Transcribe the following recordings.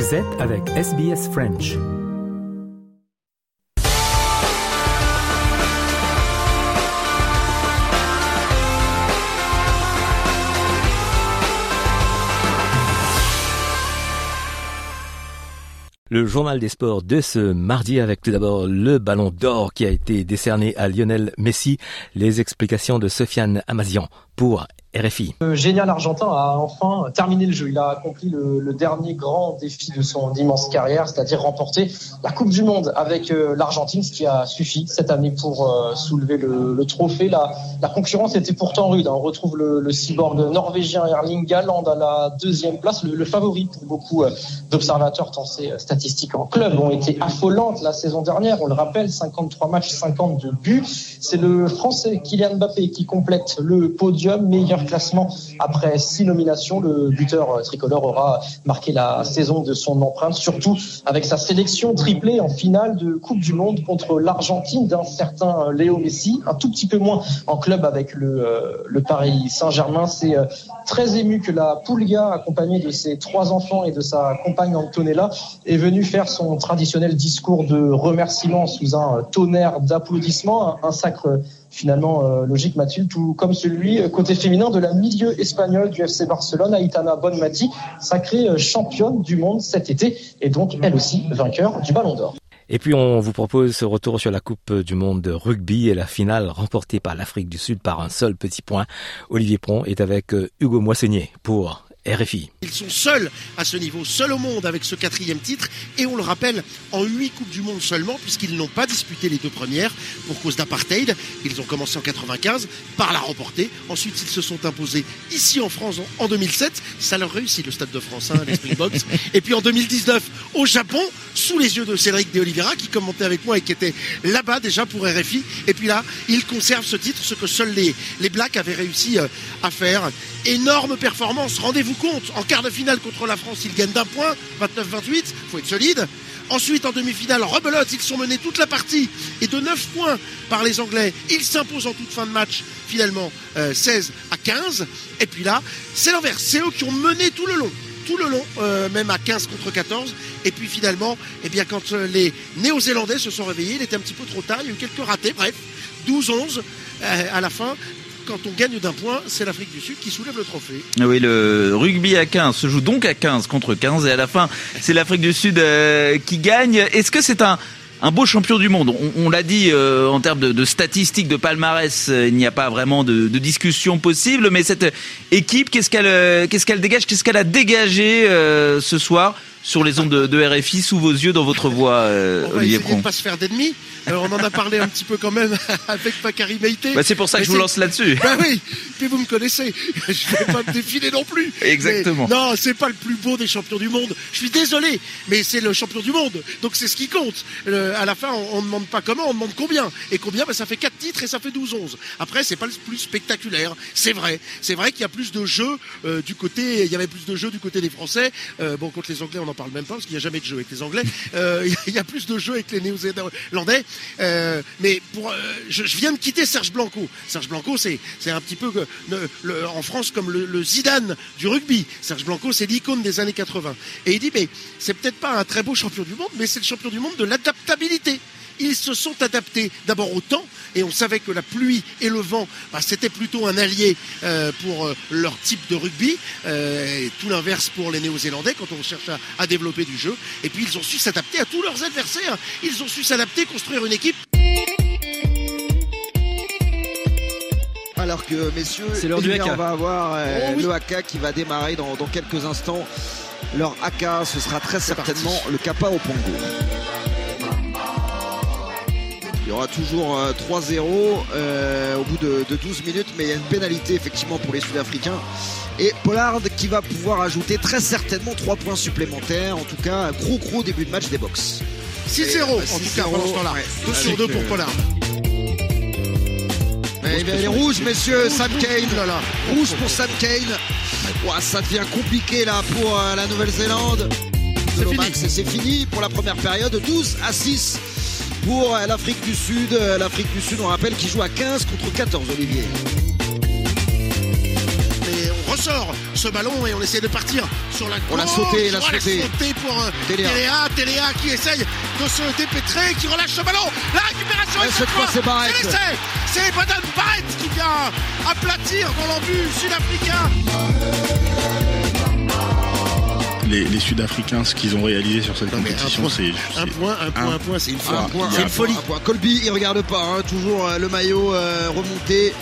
Vous avec SBS French. Le journal des sports de ce mardi avec tout d'abord le ballon d'or qui a été décerné à Lionel Messi. Les explications de Sofiane Amazian pour RFI. Le génial argentin a enfin terminé le jeu. Il a accompli le, dernier grand défi de son immense carrière, c'est-à-dire remporter la Coupe du Monde avec euh, l'Argentine, ce qui a suffi cette année pour euh, soulever le, trophée. La, concurrence était pourtant rude. Hein. On retrouve le, le, cyborg norvégien Erling Haaland à la deuxième place, le, favori pour beaucoup euh, d'observateurs, tant ses statistiques en club ont été affolantes la saison dernière. On le rappelle, 53 matchs, 52 buts. C'est le Français Kylian Mbappé qui complète le podium meilleur classement après six nominations. Le buteur euh, tricolore aura marqué la saison de son empreinte, surtout avec sa sélection triplée en finale de Coupe du Monde contre l'Argentine d'un certain euh, Léo Messi, un tout petit peu moins en club avec le, euh, Paris Saint-Germain. C'est très ému que la Pulga, accompagnée de ses trois enfants et de sa compagne Antonella, est venue faire son traditionnel discours de remerciement sous un tonnerre d'applaudissements, un, sacre finalement euh, logique Mathilde, tout comme celui euh, côté féminin de la milieu espagnole du FC Barcelone, Aitana Bonmati, sacrée euh, championne du monde cet été et donc elle aussi vainqueur du Ballon d'Or. Et puis on vous propose ce retour sur la Coupe du Monde de rugby et la finale remportée par l'Afrique du Sud par un seul petit point. Olivier Pron est avec Hugo Moissonnier pour RFI. Ils sont seuls à ce niveau, seuls au monde avec ce quatrième titre, et on le rappelle, en huit Coupes du Monde seulement, puisqu'ils n'ont pas disputé les deux premières pour cause d'apartheid. Ils ont commencé en 95 par la remporter. Ensuite, ils se sont imposés ici en France en 2007. Ça leur réussit le Stade de France, hein, les Springboks. et puis en 2019 au Japon, sous les yeux de Cédric De Oliveira, qui commentait avec moi et qui était là-bas déjà pour RFI. Et puis là, ils conservent ce titre, ce que seuls les, les Blacks avaient réussi euh, à faire. Énorme performance. Rendez-vous compte, en quart de finale contre la France, ils gagnent d'un point, 29-28, faut être solide. Ensuite, en demi-finale, rebelote, ils sont menés toute la partie et de 9 points par les Anglais. Ils s'imposent en toute fin de match, finalement, 16 euh, à 15. Et puis là, c'est l'inverse. C'est eux qui ont mené tout le long. Tout le long, euh, même à 15 contre 14. Et puis finalement, eh bien, quand euh, les Néo-Zélandais se sont réveillés, il était un petit peu trop tard. Il y a eu quelques ratés. Bref, 12-11 à la fin quand on gagne d'un point, c'est l'Afrique du Sud qui soulève le trophée. Oui, le rugby à 15 se joue donc à 15 contre 15 et à la fin, c'est l'Afrique du Sud euh, qui gagne. Est-ce que c'est un un beau champion du monde. On, l'a dit euh, en termes de, statistiques, de palmarès, euh, il n'y a pas vraiment de, discussion possible. Mais cette équipe, qu'est-ce qu'elle, qu'est-ce qu'elle dégage, qu'est-ce qu'elle a dégagé ce soir sur les ondes de, RFI, sous vos yeux, dans votre voix, on va essayer de pas se faire d'ennemis. Euh, on en a parlé un petit peu quand même avec Meïté. Bah c'est pour ça que je vous lance là-dessus. Bah oui, puis vous me connaissez. Je vais pas me défiler non plus. Exactement. Non, non, c'est pas le plus beau des champions du monde. Je suis désolé, mais c'est le champion du monde. Donc c'est ce qui compte. À la fin, on, ne demande pas comment, on demande combien. Et combien bah, Ça fait 4 titres et ça fait 12-11. Après, c'est pas le plus spectaculaire. C'est vrai. C'est vrai qu'il y a plus de jeux euh, du côté. Il y avait plus de jeux du côté des Français. Euh, bon, contre les Anglais, on n'en parle même pas parce qu'il n'y a jamais de jeu avec les Anglais. il y a plus de jeux avec les Néo-Zélandais. Euh, mais pour, euh, je, viens de quitter Serge Blanco. Serge Blanco, c'est un petit peu le, en France comme le, Zidane du rugby. Serge Blanco, c'est l'icône des années 80. Et il dit, mais c'est peut-être pas un très beau champion du monde, mais c'est le champion du monde de l'adaptabilité ils se sont adaptés d'abord au temps, et on savait que la pluie et le vent, bah, c'était plutôt un allié euh, pour euh, leur type de rugby, euh, et tout l'inverse pour les Néo-Zélandais quand on cherche à, développer du jeu. Et puis ils ont su s'adapter à tous leurs adversaires, ils ont su s'adapter, construire une équipe. Alors que messieurs, on va avoir oh le AK qui va démarrer dans, quelques instants. Leur AK, ce sera très certainement le Kappa au Pongo. Il y aura toujours 3-0 euh, euh, au bout de, 12 minutes, mais il y a une pénalité effectivement pour les Sud-Africains. Et Pollard qui va pouvoir ajouter très certainement 3 points supplémentaires. En tout cas, un gros gros début de match des box. 6-0 en tout cas pendant ce temps-là. 2 sur 2 pour Pollard. Mais les rouges, messieurs, Sam Kane. Rouge pour Sam Kane. ça devient compliqué là pour euh, la Nouvelle-Zélande. C'est fini pour la première période. 12 à 6 pour l'Afrique du Sud. L'Afrique du Sud, on rappelle, qui joue à 15 contre 14, Olivier. Mais on ressort ce ballon et on essaie de partir sur la On l'a sauté, On l'a sauté. pour euh, Téléa. Téléa. Qui essaye de se dépêtrer, qui relâche ce ballon. La récupération et cette fois, c'est Barrett. C'est Baden Barrett qui vient aplatir dans l'embut sud-africain. Les, les Sud-Africains, ce qu'ils ont réalisé sur cette Non, compétition, c'est un point, un point, un point, c'est une folie. Un point, C'est un une folie. point, un point. Colby, il regarde pas, hein, toujours euh, le maillot euh, remonté.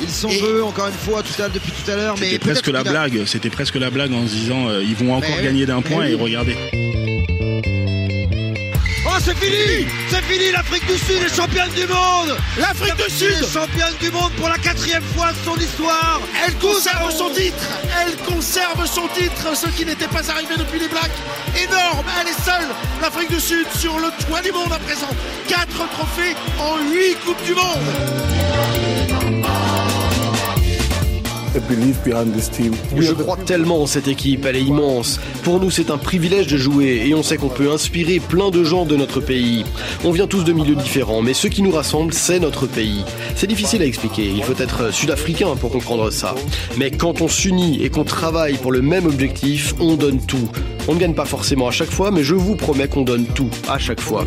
Il s'en Et- veut encore une fois tout à, depuis tout à l'heure, mais C'était presque la blague. C'était presque la blague en se disant euh, ils vont encore Mais gagner d'un point oui. et regardez. C'est fini, c'est fini. L'Afrique du Sud est championne du monde. L'Afrique du Sud est championne du monde pour la quatrième fois de son histoire. Elle conserve son titre Elle conserve son titre, ce qui n'était pas arrivé depuis les Blacks. Énorme Elle est seule, l'Afrique du Sud, sur le toit du monde à présent. Quatre trophées en huit Coupes du Monde Je crois tellement en cette équipe, elle est immense. Pour nous, c'est un privilège de jouer et on sait qu'on peut inspirer plein de gens de notre pays. On vient tous de milieux différents, mais ce qui nous rassemble, c'est notre pays. C'est difficile à expliquer, il faut être sud-africain pour comprendre ça. Mais quand on s'unit et qu'on travaille pour le même objectif, on donne tout. On ne gagne pas forcément à chaque fois, mais je vous promets qu'on donne tout à chaque fois.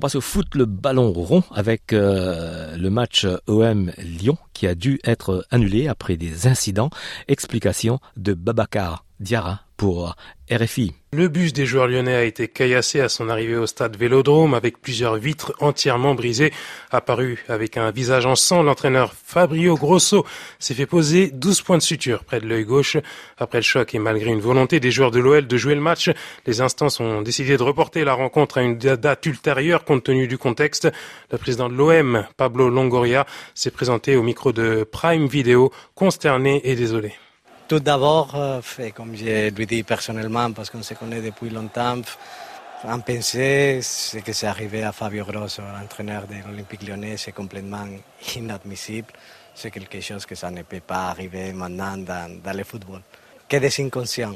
On passe au foot, le ballon rond avec euh, le match OM Lyon qui a dû être annulé après des incidents. Explication de Babacar Diarra pour RFI. Le bus des joueurs lyonnais a été caillassé à son arrivée au stade Vélodrome avec plusieurs vitres entièrement brisées. Apparu avec un visage en sang, l'entraîneur Fabio Grosso s'est fait poser 12 points de suture près de l'œil gauche. Après le choc et malgré une volonté des joueurs de l'OL de jouer le match, les instances ont décidé de reporter la rencontre à une date ultérieure compte tenu du contexte. Le président de l'OM, Pablo Longoria, s'est présenté au micro de Prime Video, consterné et désolé. Tout d'abord, euh, comme je lui dis personnellement, parce qu'on se connaît depuis longtemps, en penser ce que c'est arrivé à Fabio Grosso, l'entraîneur de l'Olympique lyonnais, c'est complètement inadmissible. C'est quelque chose que ça ne peut pas arriver maintenant dans, le football. Que des inconscients,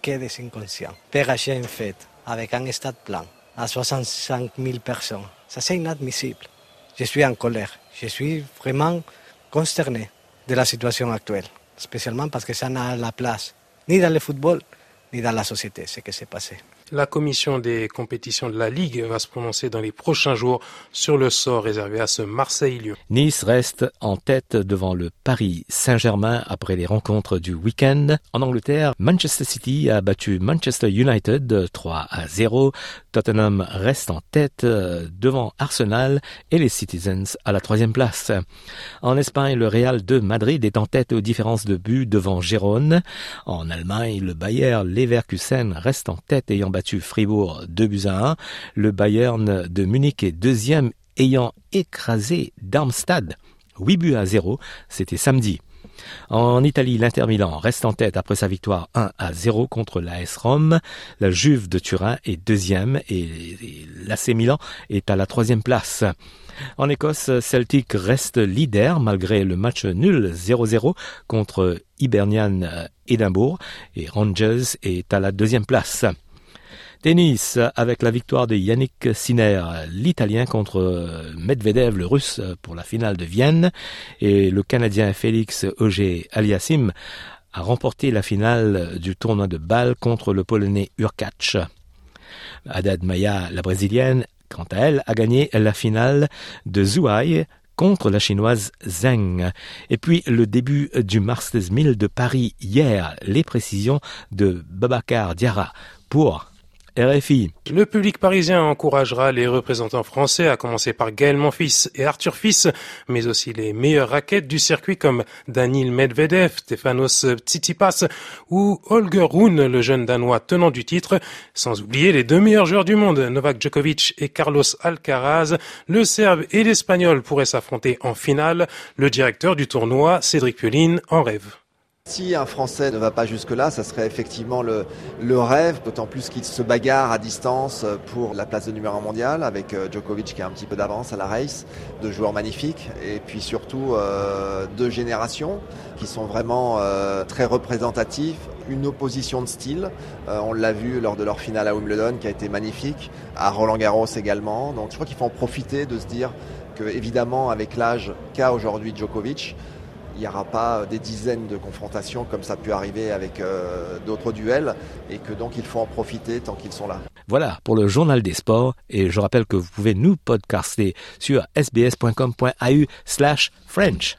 que des inconscients. PRH en fait, avec un stade plein, à 65 000 personnes, ça c'est inadmissible. Je suis en colère, je suis vraiment consterné de la situation actuelle spécialement parce que ça n'a la place ni dans le football ni dans la société, ce qui s'est passé. La commission des compétitions de la Ligue va se prononcer dans les prochains jours sur le sort réservé à ce Marseille-Lyon. Nice reste en tête devant le Paris Saint-Germain après les rencontres du week-end. En Angleterre, Manchester City a battu Manchester United 3 à 0. Tottenham reste en tête euh, devant Arsenal et les Citizens à la troisième place. En Espagne, le Real de Madrid est en tête aux différences de but devant Gérone. En Allemagne, le Bayer Leverkusen reste en tête ayant battu Fribourg 2 buts à 1. Le Bayern de Munich est deuxième ayant écrasé Darmstadt 8 buts à 0. C'était samedi. En Italie, l'Inter Milan reste en tête après sa victoire 1 à 0 contre l'AS Rome. La Juve de Turin est deuxième et l'AC Milan est à la troisième place. En Écosse, Celtic reste leader malgré le match nul 0-0 contre Hibernian Édimbourg et Rangers est à la deuxième place. Tennis avec la victoire de Yannick Sinner, l'Italien contre Medvedev, le Russe, pour la finale de Vienne. Et le Canadien Félix Auger Aliassim a remporté la finale du tournoi de Bâle contre le Polonais Urkacz. Haddad Maya, la Brésilienne, quant à elle, a gagné la finale de Zhuhai contre la chinoise Zheng. Et puis le début du Masters 1000 de Paris hier, les précisions de Babacar Diarra pour RFI. Le public parisien encouragera les représentants français, à commencer par Gaël Monfils et Arthur Fils, mais aussi les meilleures raquettes du circuit comme Daniil Medvedev, Stefanos Tsitsipas ou Holger Rune, le jeune danois tenant du titre, sans oublier les deux meilleurs joueurs du monde, Novak Djokovic et Carlos Alcaraz. Le Serbe et l'Espagnol pourraient s'affronter en finale. Le directeur du tournoi, Cédric Pioline, en rêve. Si un Français ne va pas jusque-là, ça serait effectivement le, rêve, d'autant plus qu'il se bagarre à distance pour la place de numéro 1 mondial avec Djokovic qui a un petit peu d'avance à la race, deux joueurs magnifiques et puis surtout euh, deux générations qui sont vraiment euh, très représentatives, une opposition de style, euh, on l'a vu lors de leur finale à Wimbledon qui a été magnifique, à Roland Garros également, donc je crois qu'il faut en profiter de se dire que évidemment avec l'âge qu'a aujourd'hui Djokovic, il n'y aura pas des dizaines de confrontations comme ça a pu arriver avec euh, d'autres duels et que donc il faut en profiter tant qu'ils sont là. Voilà pour le journal des sports et je rappelle que vous pouvez nous podcaster sur sbs.com.au slash French.